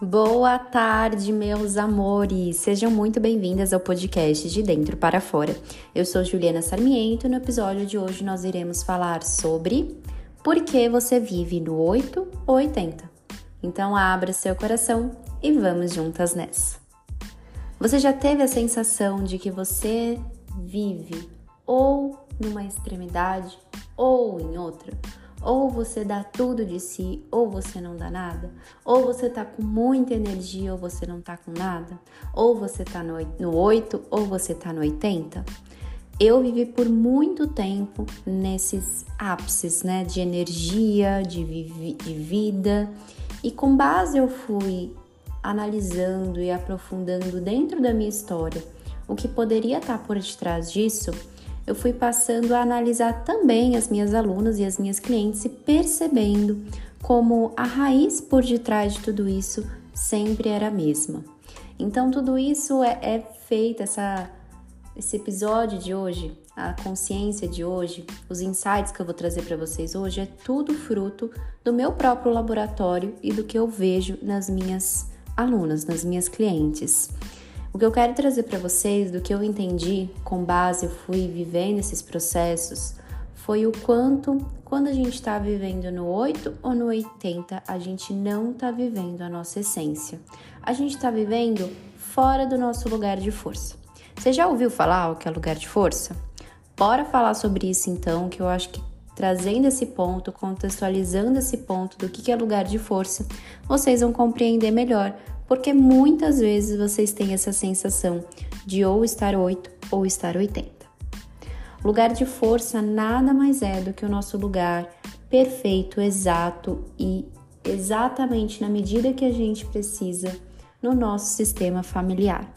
Boa tarde, meus amores! Sejam muito bem-vindas ao podcast De Dentro para Fora. Eu sou Juliana Sarmiento e no episódio de hoje nós iremos falar sobre por que você vive no 8 ou 80. Então abra seu coração e vamos juntas nessa. Você já teve a sensação de que você vive ou numa extremidade ou em outra? Ou você dá tudo de si, ou você não dá nada. Ou você tá com muita energia, ou você não tá com nada. Ou você tá no, no 8, ou você tá no 80. Eu vivi por muito tempo nesses ápices, né? De energia, de, de vida. E com base eu fui analisando e aprofundando dentro da minha história o que poderia estar por detrás disso eu fui passando a analisar também as minhas alunas e as minhas clientes e percebendo como a raiz por detrás de tudo isso sempre era a mesma. Então, tudo isso é, é feito, essa, esse episódio de hoje, a consciência de hoje, os insights que eu vou trazer para vocês hoje, é tudo fruto do meu próprio laboratório e do que eu vejo nas minhas alunas, nas minhas clientes. O que eu quero trazer para vocês, do que eu entendi, com base eu fui vivendo esses processos, foi o quanto, quando a gente está vivendo no 8 ou no 80, a gente não está vivendo a nossa essência. A gente está vivendo fora do nosso lugar de força. Você já ouviu falar o que é lugar de força? Bora falar sobre isso então, que eu acho que trazendo esse ponto, contextualizando esse ponto do que é lugar de força, vocês vão compreender melhor porque muitas vezes vocês têm essa sensação de ou estar 8 ou estar 80. Lugar de força nada mais é do que o nosso lugar perfeito, exato e exatamente na medida que a gente precisa no nosso sistema familiar.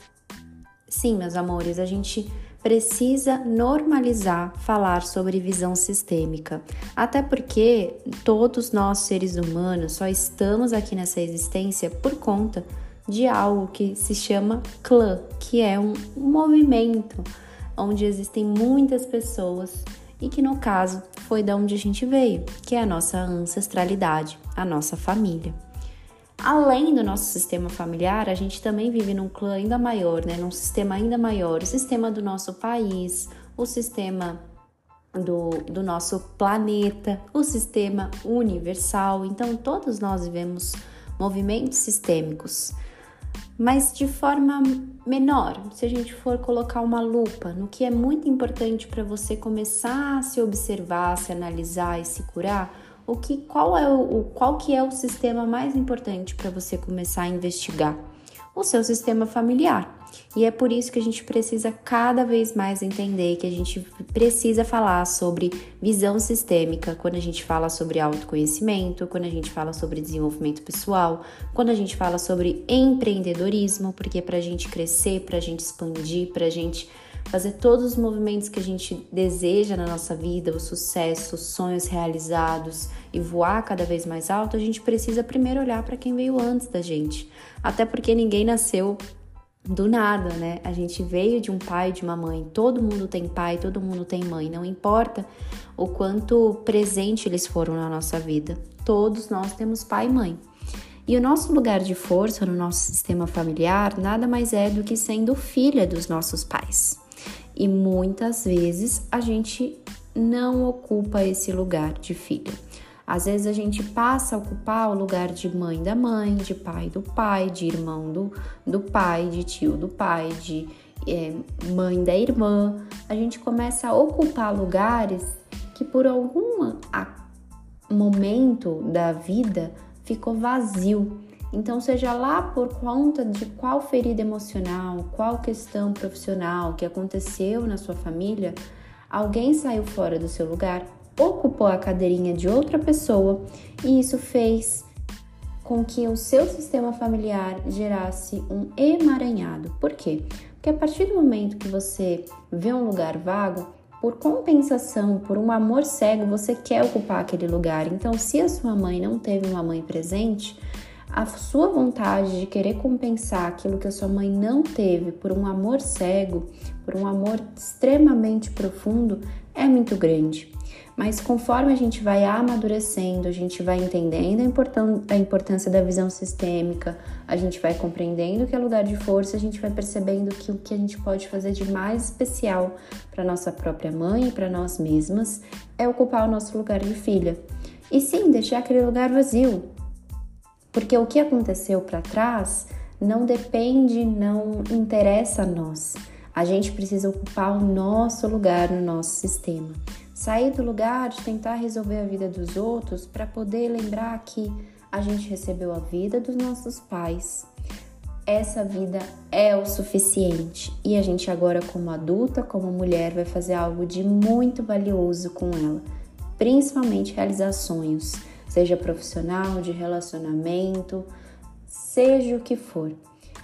Sim, meus amores, a gente precisa normalizar falar sobre visão sistêmica, até porque todos nós seres humanos só estamos aqui nessa existência por conta de algo que se chama clã, que é um movimento onde existem muitas pessoas e que no caso foi da onde a gente veio, que é a nossa ancestralidade, a nossa família. Além do nosso sistema familiar, a gente também vive num clã ainda maior, né? num sistema ainda maior, o sistema do nosso país, o sistema do, do nosso planeta, o sistema universal. Então, todos nós vivemos movimentos sistêmicos, mas de forma menor. Se a gente for colocar uma lupa no que é muito importante para você começar a se observar, se analisar e se curar, o que qual é o qual que é o sistema mais importante para você começar a investigar? O seu sistema familiar. E é por isso que a gente precisa cada vez mais entender que a gente precisa falar sobre visão sistêmica quando a gente fala sobre autoconhecimento, quando a gente fala sobre desenvolvimento pessoal, quando a gente fala sobre empreendedorismo, porque para a gente crescer, para a gente expandir, para a gente fazer todos os movimentos que a gente deseja na nossa vida, o sucesso, os sonhos realizados e voar cada vez mais alto, a gente precisa primeiro olhar para quem veio antes da gente. Até porque ninguém nasceu do nada, né? A gente veio de um pai, de uma mãe. Todo mundo tem pai, todo mundo tem mãe. Não importa o quanto presente eles foram na nossa vida. Todos nós temos pai e mãe. E o nosso lugar de força no nosso sistema familiar nada mais é do que sendo filha dos nossos pais. E muitas vezes a gente não ocupa esse lugar de filha. Às vezes a gente passa a ocupar o lugar de mãe da mãe, de pai do pai, de irmão do, do pai, de tio do pai, de é, mãe da irmã. A gente começa a ocupar lugares que por algum momento da vida ficou vazio então, seja lá por conta de qual ferida emocional, qual questão profissional que aconteceu na sua família, alguém saiu fora do seu lugar, ocupou a cadeirinha de outra pessoa e isso fez com que o seu sistema familiar gerasse um emaranhado. Por quê? Porque a partir do momento que você vê um lugar vago, por compensação, por um amor cego, você quer ocupar aquele lugar. Então, se a sua mãe não teve uma mãe presente, a sua vontade de querer compensar aquilo que a sua mãe não teve por um amor cego, por um amor extremamente profundo, é muito grande. Mas conforme a gente vai amadurecendo, a gente vai entendendo a importância da visão sistêmica, a gente vai compreendendo que é lugar de força, a gente vai percebendo que o que a gente pode fazer de mais especial para nossa própria mãe e para nós mesmas é ocupar o nosso lugar de filha. E sim, deixar aquele lugar vazio. Porque o que aconteceu para trás não depende, não interessa a nós. A gente precisa ocupar o nosso lugar no nosso sistema. Sair do lugar de tentar resolver a vida dos outros para poder lembrar que a gente recebeu a vida dos nossos pais. Essa vida é o suficiente e a gente agora como adulta, como mulher, vai fazer algo de muito valioso com ela, principalmente realizar sonhos, seja profissional, de relacionamento, seja o que for.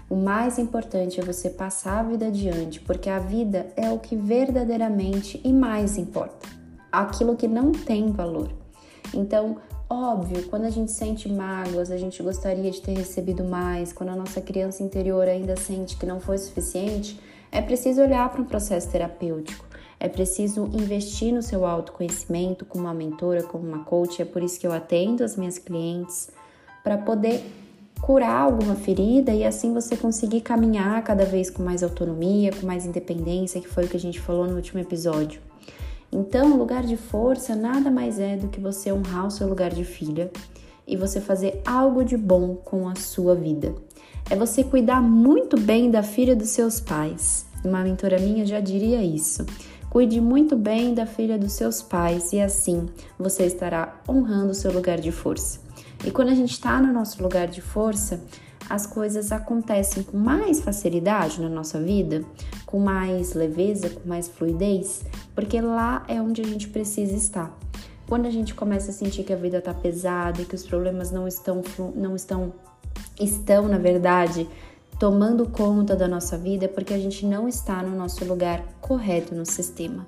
O mais importante é você passar a vida adiante, porque a vida é o que verdadeiramente e mais importa aquilo que não tem valor. Então, óbvio, quando a gente sente mágoas, a gente gostaria de ter recebido mais, quando a nossa criança interior ainda sente que não foi suficiente, é preciso olhar para um processo terapêutico. É preciso investir no seu autoconhecimento como uma mentora, como uma coach. É por isso que eu atendo as minhas clientes para poder curar alguma ferida e assim você conseguir caminhar cada vez com mais autonomia, com mais independência, que foi o que a gente falou no último episódio. Então, lugar de força nada mais é do que você honrar o seu lugar de filha e você fazer algo de bom com a sua vida. É você cuidar muito bem da filha dos seus pais. Uma mentora minha já diria isso. Cuide muito bem da filha dos seus pais e assim você estará honrando o seu lugar de força. E quando a gente está no nosso lugar de força, as coisas acontecem com mais facilidade na nossa vida, com mais leveza, com mais fluidez, porque lá é onde a gente precisa estar. Quando a gente começa a sentir que a vida está pesada e que os problemas não estão não estão estão, na verdade, tomando conta da nossa vida, é porque a gente não está no nosso lugar correto no sistema.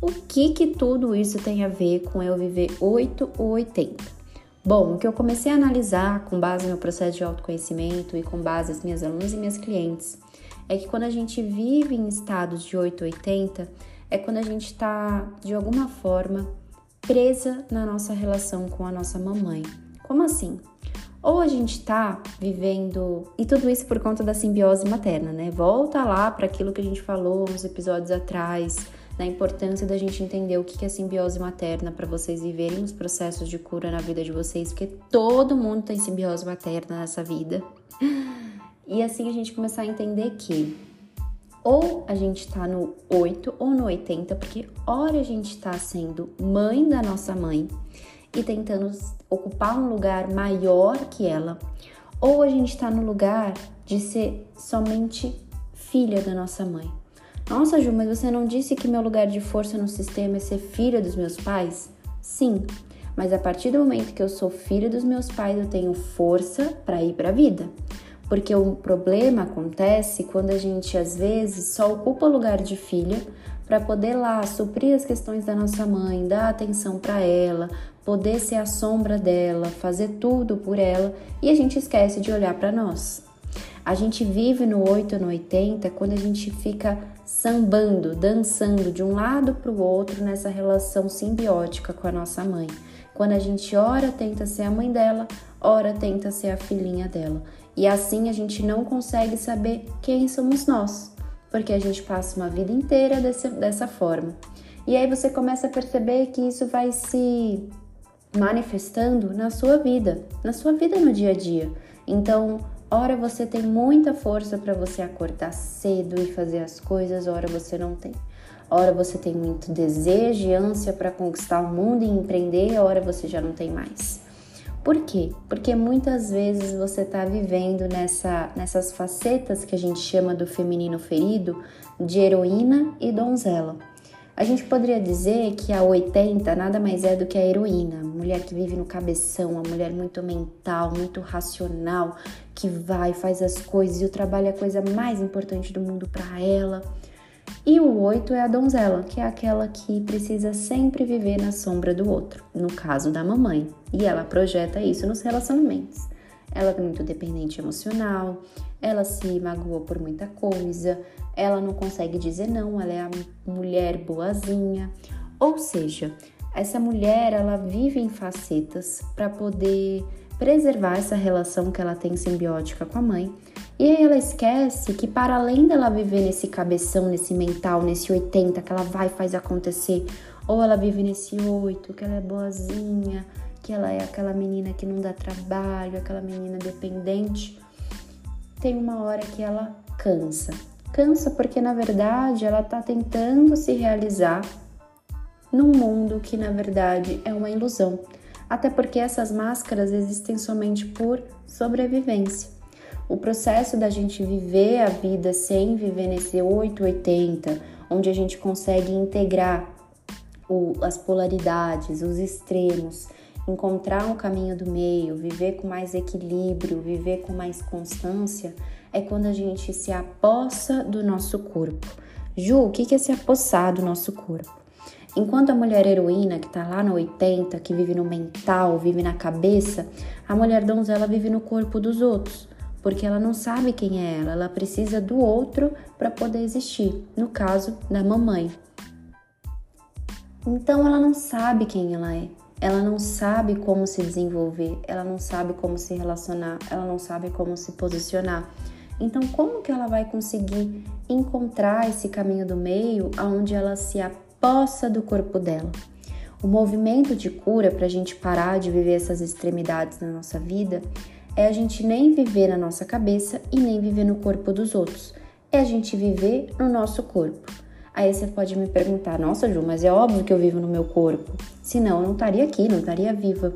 O que que tudo isso tem a ver com eu viver 8 ou 80? Bom, o que eu comecei a analisar com base no processo de autoconhecimento e com base nas minhas alunas e minhas clientes é que quando a gente vive em estados de 880 é quando a gente está de alguma forma presa na nossa relação com a nossa mamãe. Como assim? Ou a gente está vivendo, e tudo isso por conta da simbiose materna, né? Volta lá para aquilo que a gente falou nos episódios atrás, da importância da gente entender o que é simbiose materna para vocês viverem os processos de cura na vida de vocês, porque todo mundo tem simbiose materna nessa vida. E assim a gente começar a entender que ou a gente tá no 8 ou no 80, porque ora a gente tá sendo mãe da nossa mãe e tentando ocupar um lugar maior que ela, ou a gente tá no lugar de ser somente filha da nossa mãe. Nossa, Ju, mas você não disse que meu lugar de força no sistema é ser filha dos meus pais? Sim, mas a partir do momento que eu sou filha dos meus pais, eu tenho força para ir para a vida. Porque o problema acontece quando a gente às vezes só ocupa o lugar de filha para poder lá suprir as questões da nossa mãe, dar atenção para ela, poder ser a sombra dela, fazer tudo por ela e a gente esquece de olhar para nós. A gente vive no 8 no 80 quando a gente fica sambando, dançando de um lado para o outro nessa relação simbiótica com a nossa mãe. Quando a gente ora tenta ser a mãe dela, ora tenta ser a filhinha dela. E assim a gente não consegue saber quem somos nós, porque a gente passa uma vida inteira desse, dessa forma. E aí você começa a perceber que isso vai se manifestando na sua vida, na sua vida no dia a dia. Então, Ora você tem muita força para você acordar cedo e fazer as coisas, ora você não tem. Ora você tem muito desejo e ânsia para conquistar o mundo e empreender, ora você já não tem mais. Por quê? Porque muitas vezes você está vivendo nessa, nessas facetas que a gente chama do feminino ferido, de heroína e donzela. A gente poderia dizer que a 80 nada mais é do que a heroína, mulher que vive no cabeção, a mulher muito mental, muito racional, que vai, faz as coisas e o trabalho é a coisa mais importante do mundo para ela. E o 8 é a donzela, que é aquela que precisa sempre viver na sombra do outro, no caso da mamãe, e ela projeta isso nos relacionamentos. Ela é muito dependente emocional, ela se magoa por muita coisa, ela não consegue dizer não, ela é a mulher boazinha. Ou seja, Essa mulher, ela vive em facetas para poder preservar essa relação que ela tem simbiótica com a mãe. E aí ela esquece que para além dela viver nesse cabeção, nesse mental, nesse 80 que ela vai faz acontecer, ou ela vive nesse 8, que ela é boazinha, que ela é aquela menina que não dá trabalho, aquela menina dependente, tem uma hora que ela cansa. Cansa porque na verdade ela tá tentando se realizar num mundo que na verdade é uma ilusão. Até porque essas máscaras existem somente por sobrevivência. O processo da gente viver a vida sem viver nesse 880, onde a gente consegue integrar o, as polaridades, os extremos, encontrar um caminho do meio, viver com mais equilíbrio, viver com mais constância, é quando a gente se apossa do nosso corpo. Ju, o que é se apossar do nosso corpo? Enquanto a mulher heroína, que tá lá no 80, que vive no mental, vive na cabeça, a mulher donzela vive no corpo dos outros, porque ela não sabe quem é ela, ela precisa do outro para poder existir, no caso da mamãe. Então ela não sabe quem ela é, ela não sabe como se desenvolver, ela não sabe como se relacionar, ela não sabe como se posicionar. Então, como que ela vai conseguir encontrar esse caminho do meio aonde ela se poça do corpo dela. O movimento de cura para a gente parar de viver essas extremidades na nossa vida é a gente nem viver na nossa cabeça e nem viver no corpo dos outros. É a gente viver no nosso corpo. Aí você pode me perguntar: nossa, Ju, mas é óbvio que eu vivo no meu corpo. Senão eu não estaria aqui, não estaria viva.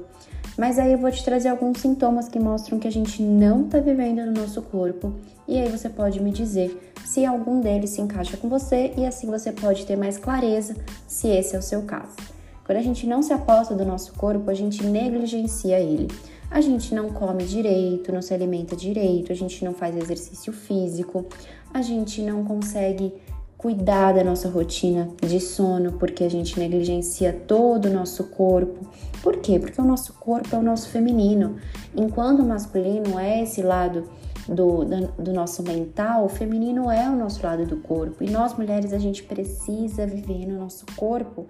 Mas aí eu vou te trazer alguns sintomas que mostram que a gente não está vivendo no nosso corpo. E aí você pode me dizer se algum deles se encaixa com você e assim você pode ter mais clareza se esse é o seu caso. Quando a gente não se aposta do nosso corpo, a gente negligencia ele. A gente não come direito, não se alimenta direito, a gente não faz exercício físico, a gente não consegue cuidar da nossa rotina de sono, porque a gente negligencia todo o nosso corpo. Por quê? Porque o nosso corpo é o nosso feminino, enquanto o masculino é esse lado do, do, nosso mental, o feminino é o nosso lado do corpo. E nós mulheres, a gente precisa viver no nosso corpo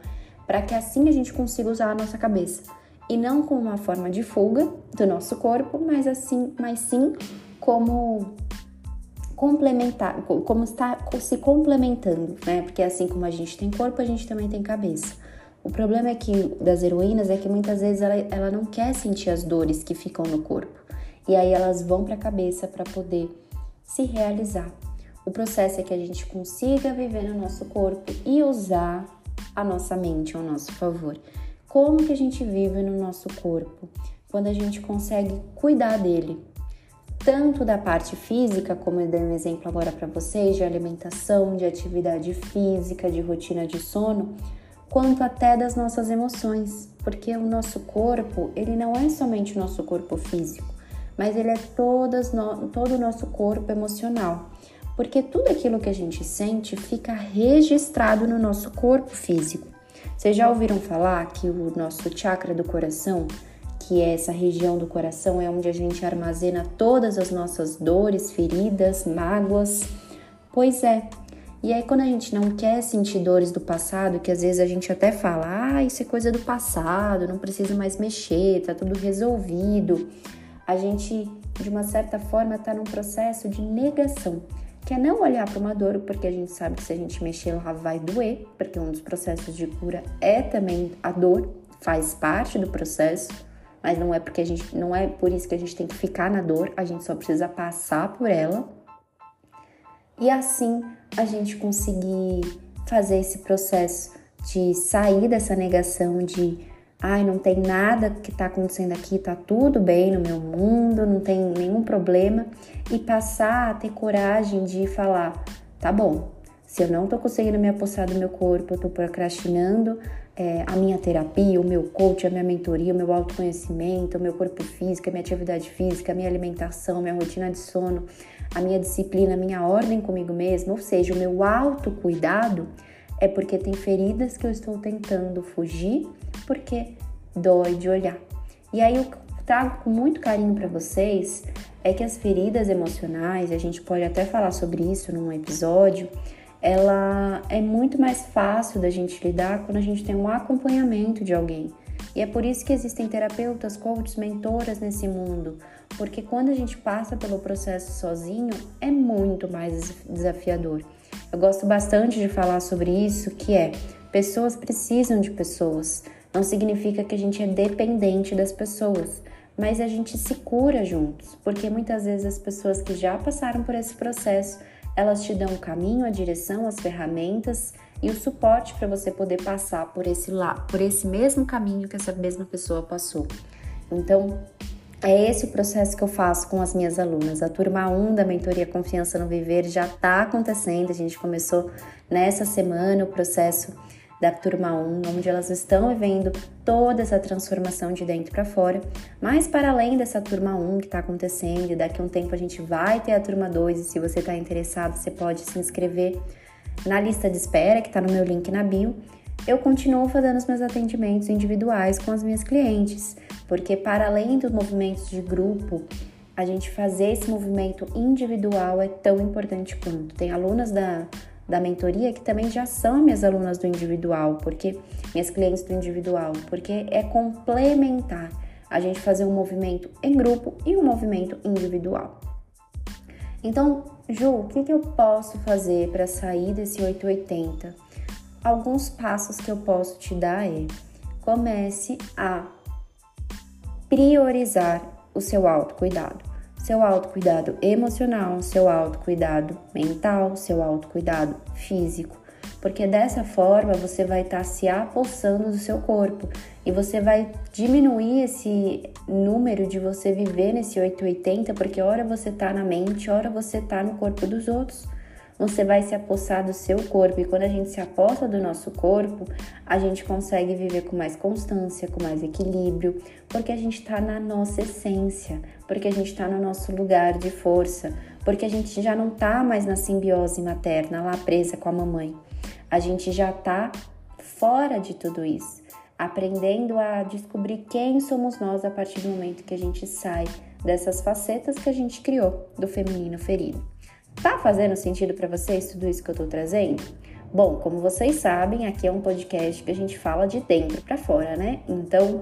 para que assim a gente consiga usar a nossa cabeça. E não como uma forma de fuga do nosso corpo, mas assim, mas sim como complementar, como está se complementando, né? Porque assim como a gente tem corpo, a gente também tem cabeça. O problema é que das heroínas é que muitas vezes ela, ela não quer sentir as dores que ficam no corpo. E aí elas vão para a cabeça para poder se realizar. O processo é que a gente consiga viver no nosso corpo e usar a nossa mente ao nosso favor. Como que a gente vive no nosso corpo? Quando a gente consegue cuidar dele, tanto da parte física, como eu dei um exemplo agora para vocês, de alimentação, de atividade física, de rotina de sono, quanto até das nossas emoções, porque o nosso corpo, ele não é somente o nosso corpo físico, mas ele é todas no, todo o nosso corpo emocional, porque tudo aquilo que a gente sente fica registrado no nosso corpo físico. Vocês já ouviram falar que o nosso chakra do coração que é essa região do coração, é onde a gente armazena todas as nossas dores, feridas, mágoas. Pois é. E aí, quando a gente não quer sentir dores do passado, que às vezes a gente até fala, ah, isso é coisa do passado, não precisa mais mexer, tá tudo resolvido. A gente, de uma certa forma, tá num processo de negação, que é não olhar para uma dor, porque a gente sabe que se a gente mexer lá vai doer, porque um dos processos de cura é também a dor, faz parte do processo mas não é porque a gente não é por isso que a gente tem que ficar na dor, a gente só precisa passar por ela. E assim a gente conseguir fazer esse processo de sair dessa negação de ai, não tem nada que tá acontecendo aqui, tá tudo bem no meu mundo, não tem nenhum problema e passar a ter coragem de falar, tá bom, se eu não tô conseguindo me apossar do meu corpo, eu tô procrastinando é, a minha terapia, o meu coach, a minha mentoria, o meu autoconhecimento, o meu corpo físico, a minha atividade física, a minha alimentação, minha rotina de sono, a minha disciplina, a minha ordem comigo mesma, ou seja, o meu autocuidado, é porque tem feridas que eu estou tentando fugir, porque dói de olhar. E aí eu trago com muito carinho para vocês é que as feridas emocionais, a gente pode até falar sobre isso num episódio, ela é muito mais fácil da gente lidar quando a gente tem um acompanhamento de alguém. E é por isso que existem terapeutas, coaches, mentoras nesse mundo, porque quando a gente passa pelo processo sozinho, é muito mais desafiador. Eu gosto bastante de falar sobre isso, que é pessoas precisam de pessoas. Não significa que a gente é dependente das pessoas, mas a gente se cura juntos, porque muitas vezes as pessoas que já passaram por esse processo, elas te dão o caminho, a direção, as ferramentas e o suporte para você poder passar por esse lá, por esse mesmo caminho que essa mesma pessoa passou. Então, é esse o processo que eu faço com as minhas alunas. A turma 1 da mentoria Confiança no Viver já está acontecendo. A gente começou nessa semana o processo da turma 1, onde elas estão vivendo toda essa transformação de dentro para fora. Mas para além dessa turma 1 que está acontecendo, daqui a um tempo a gente vai ter a turma 2 e se você está interessado, você pode se inscrever na lista de espera que está no meu link na bio. Eu continuo fazendo os meus atendimentos individuais com as minhas clientes, porque para além dos movimentos de grupo, a gente fazer esse movimento individual é tão importante quanto. Tem alunas da da mentoria que também já são minhas alunas do individual, porque minhas clientes do individual, porque é complementar a gente fazer um movimento em grupo e um movimento individual. Então, Ju, o que, que eu posso fazer para sair desse 880? Alguns passos que eu posso te dar é comece a priorizar o seu autocuidado seu autocuidado emocional, seu autocuidado mental, seu autocuidado físico, porque dessa forma você vai estar tá se apossando do seu corpo e você vai diminuir esse número de você viver nesse 880, porque hora você tá na mente, hora você tá no corpo dos outros você vai se apossar do seu corpo. E quando a gente se aposta do nosso corpo, a gente consegue viver com mais constância, com mais equilíbrio, porque a gente está na nossa essência, porque a gente está no nosso lugar de força, porque a gente já não está mais na simbiose materna, lá presa com a mamãe. A gente já está fora de tudo isso, aprendendo a descobrir quem somos nós a partir do momento que a gente sai dessas facetas que a gente criou do feminino ferido. Tá fazendo sentido para vocês tudo isso que eu tô trazendo? Bom, como vocês sabem, aqui é um podcast que a gente fala de dentro para fora, né? Então,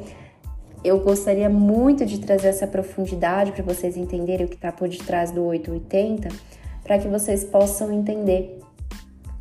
eu gostaria muito de trazer essa profundidade para vocês entenderem o que está por detrás do 880, para que vocês possam entender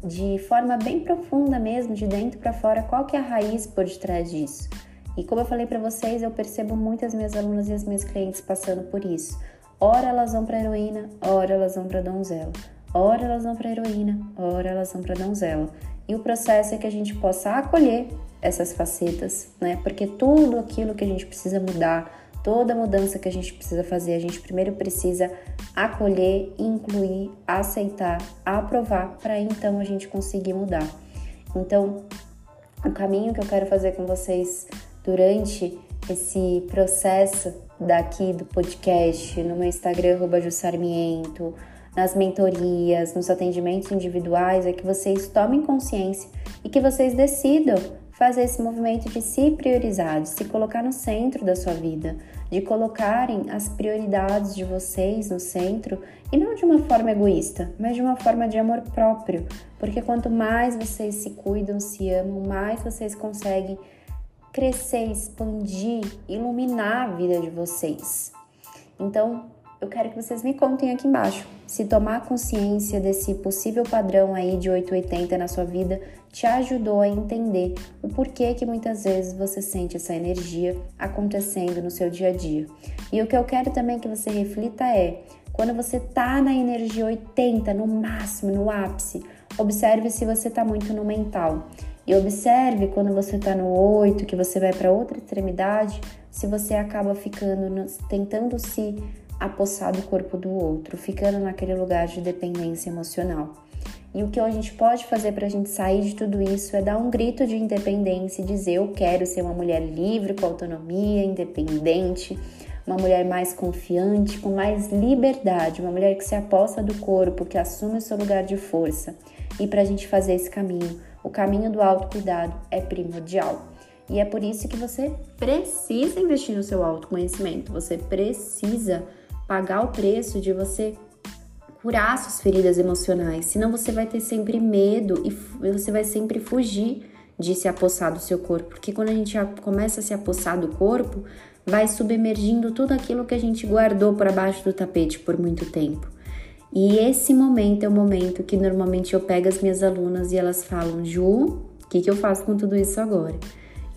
de forma bem profunda mesmo, de dentro para fora, qual que é a raiz por detrás disso. E como eu falei para vocês, eu percebo muitas minhas alunas e as minhas clientes passando por isso. Ora elas vão para heroína, ora elas vão para donzela. Ora elas vão para heroína, ora elas vão para donzela. E o processo é que a gente possa acolher essas facetas, né? Porque tudo aquilo que a gente precisa mudar, toda mudança que a gente precisa fazer, a gente primeiro precisa acolher, incluir, aceitar, aprovar para então a gente conseguir mudar. Então, o caminho que eu quero fazer com vocês durante esse processo daqui do podcast, no meu Instagram, arroba Jussarmiento, nas mentorias, nos atendimentos individuais, é que vocês tomem consciência e que vocês decidam fazer esse movimento de se priorizar, de se colocar no centro da sua vida, de colocarem as prioridades de vocês no centro e não de uma forma egoísta, mas de uma forma de amor próprio, porque quanto mais vocês se cuidam, se amam, mais vocês conseguem crescer, expandir, iluminar a vida de vocês. Então, eu quero que vocês me contem aqui embaixo se tomar consciência desse possível padrão aí de 880 na sua vida te ajudou a entender o porquê que muitas vezes você sente essa energia acontecendo no seu dia a dia. E o que eu quero também que você reflita é, quando você tá na energia 80, no máximo, no ápice, observe se você tá muito no mental. E observe quando você está no 8, que você vai para outra extremidade, se você acaba ficando, tentando se apossar do corpo do outro, ficando naquele lugar de dependência emocional. E o que a gente pode fazer para a gente sair de tudo isso é dar um grito de independência e dizer: Eu quero ser uma mulher livre, com autonomia, independente, uma mulher mais confiante, com mais liberdade, uma mulher que se aposta do corpo, que assume o seu lugar de força. E para a gente fazer esse caminho, o caminho do autocuidado é primordial. E é por isso que você precisa investir no seu autoconhecimento. Você precisa pagar o preço de você curar suas feridas emocionais, senão você vai ter sempre medo e você vai sempre fugir de se apossar do seu corpo, porque quando a gente começa a se apossar do corpo, vai submergindo tudo aquilo que a gente guardou para baixo do tapete por muito tempo. E esse momento é o momento que normalmente eu pego as minhas alunas e elas falam: Ju, o que, que eu faço com tudo isso agora?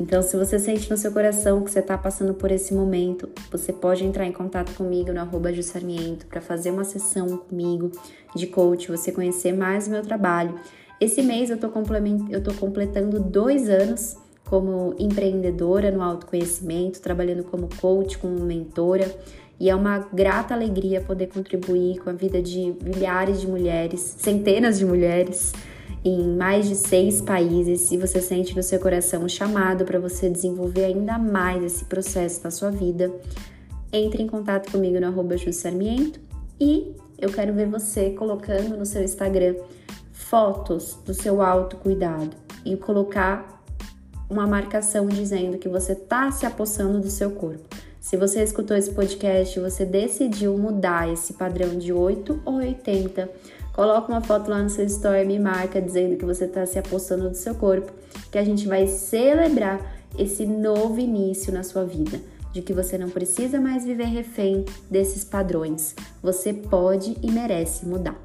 Então, se você sente no seu coração que você está passando por esse momento, você pode entrar em contato comigo no arroba Jussarmiento para fazer uma sessão comigo de coach, você conhecer mais o meu trabalho. Esse mês eu estou completando dois anos como empreendedora no autoconhecimento, trabalhando como coach, como mentora. E é uma grata alegria poder contribuir com a vida de milhares de mulheres, centenas de mulheres, em mais de seis países. E você sente no seu coração um chamado para você desenvolver ainda mais esse processo na sua vida, entre em contato comigo no arroba Sarmiento e eu quero ver você colocando no seu Instagram fotos do seu autocuidado e colocar uma marcação dizendo que você está se apossando do seu corpo. Se você escutou esse podcast, você decidiu mudar esse padrão de 8 ou 80, coloca uma foto lá no seu story, me marca dizendo que você está se apossando do seu corpo, que a gente vai celebrar esse novo início na sua vida, de que você não precisa mais viver refém desses padrões. Você pode e merece mudar.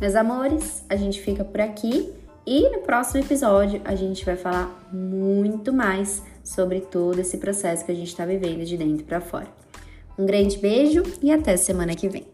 Meus amores, a gente fica por aqui e no próximo episódio a gente vai falar muito mais sobre todo esse processo que a gente está vivendo de dentro para fora. Um grande beijo e até semana que vem.